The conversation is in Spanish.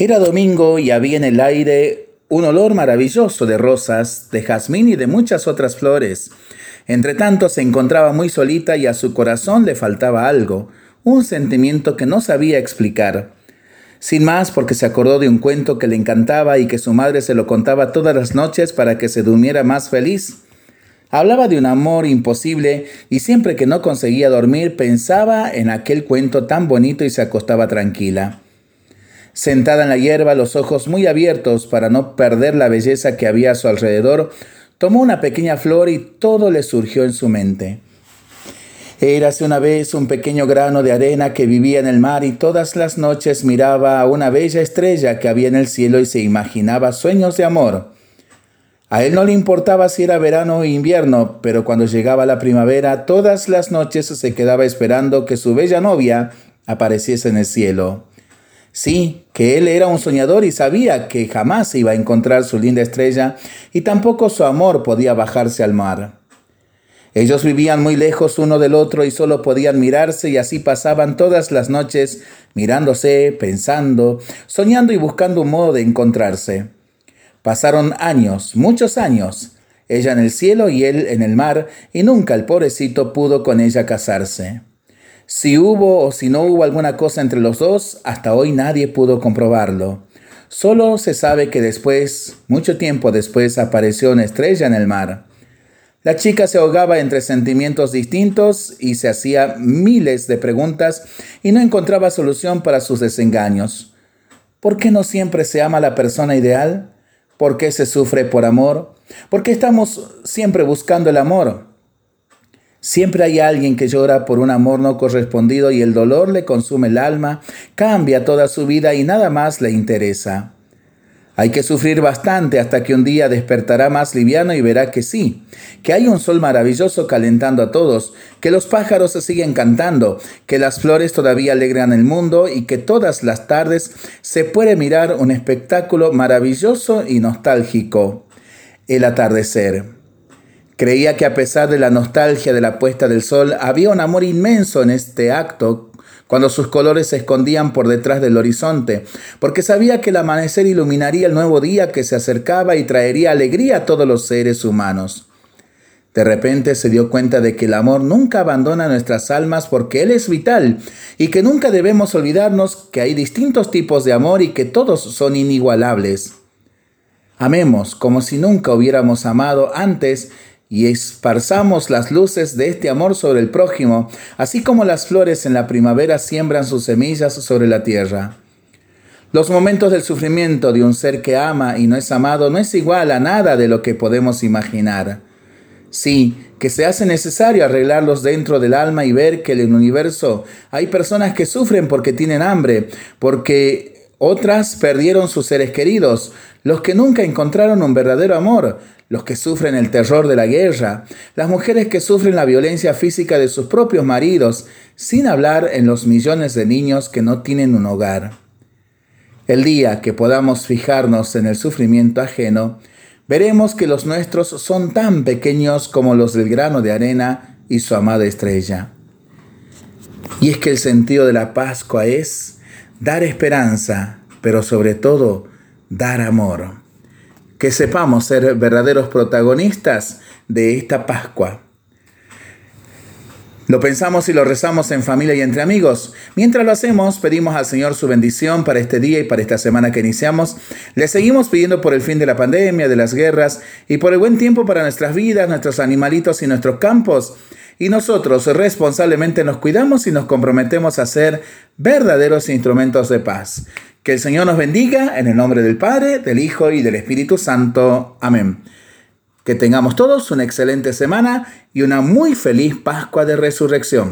Era domingo y había en el aire un olor maravilloso de rosas, de jazmín y de muchas otras flores. Entre tanto se encontraba muy solita y a su corazón le faltaba algo, un sentimiento que no sabía explicar. Sin más, porque se acordó de un cuento que le encantaba y que su madre se lo contaba todas las noches para que se durmiera más feliz. Hablaba de un amor imposible y siempre que no conseguía dormir pensaba en aquel cuento tan bonito y se acostaba tranquila. Sentada en la hierba, los ojos muy abiertos para no perder la belleza que había a su alrededor, tomó una pequeña flor y todo le surgió en su mente. Érase una vez un pequeño grano de arena que vivía en el mar y todas las noches miraba a una bella estrella que había en el cielo y se imaginaba sueños de amor. A él no le importaba si era verano o invierno, pero cuando llegaba la primavera, todas las noches se quedaba esperando que su bella novia apareciese en el cielo. Sí, que él era un soñador y sabía que jamás iba a encontrar su linda estrella y tampoco su amor podía bajarse al mar. Ellos vivían muy lejos uno del otro y solo podían mirarse y así pasaban todas las noches mirándose, pensando, soñando y buscando un modo de encontrarse. Pasaron años, muchos años, ella en el cielo y él en el mar, y nunca el pobrecito pudo con ella casarse. Si hubo o si no hubo alguna cosa entre los dos, hasta hoy nadie pudo comprobarlo. Solo se sabe que después, mucho tiempo después, apareció una estrella en el mar. La chica se ahogaba entre sentimientos distintos y se hacía miles de preguntas y no encontraba solución para sus desengaños. ¿Por qué no siempre se ama la persona ideal? ¿Por qué se sufre por amor? ¿Por qué estamos siempre buscando el amor? Siempre hay alguien que llora por un amor no correspondido y el dolor le consume el alma, cambia toda su vida y nada más le interesa. Hay que sufrir bastante hasta que un día despertará más liviano y verá que sí, que hay un sol maravilloso calentando a todos, que los pájaros se siguen cantando, que las flores todavía alegran el mundo y que todas las tardes se puede mirar un espectáculo maravilloso y nostálgico, el atardecer. Creía que a pesar de la nostalgia de la puesta del sol, había un amor inmenso en este acto cuando sus colores se escondían por detrás del horizonte, porque sabía que el amanecer iluminaría el nuevo día que se acercaba y traería alegría a todos los seres humanos. De repente se dio cuenta de que el amor nunca abandona nuestras almas porque Él es vital y que nunca debemos olvidarnos que hay distintos tipos de amor y que todos son inigualables. Amemos como si nunca hubiéramos amado antes y esparzamos las luces de este amor sobre el prójimo, así como las flores en la primavera siembran sus semillas sobre la tierra. Los momentos del sufrimiento de un ser que ama y no es amado no es igual a nada de lo que podemos imaginar. Sí, que se hace necesario arreglarlos dentro del alma y ver que en el universo hay personas que sufren porque tienen hambre, porque otras perdieron sus seres queridos, los que nunca encontraron un verdadero amor, los que sufren el terror de la guerra, las mujeres que sufren la violencia física de sus propios maridos, sin hablar en los millones de niños que no tienen un hogar. El día que podamos fijarnos en el sufrimiento ajeno, veremos que los nuestros son tan pequeños como los del grano de arena y su amada estrella. Y es que el sentido de la Pascua es dar esperanza, pero sobre todo dar amor. Que sepamos ser verdaderos protagonistas de esta Pascua. Lo pensamos y lo rezamos en familia y entre amigos. Mientras lo hacemos, pedimos al Señor su bendición para este día y para esta semana que iniciamos. Le seguimos pidiendo por el fin de la pandemia, de las guerras y por el buen tiempo para nuestras vidas, nuestros animalitos y nuestros campos y nosotros responsablemente nos cuidamos y nos comprometemos a ser verdaderos instrumentos de paz. Que el Señor nos bendiga en el nombre del Padre, del Hijo y del Espíritu Santo. Amén. Que tengamos todos una excelente semana y una muy feliz Pascua de Resurrección.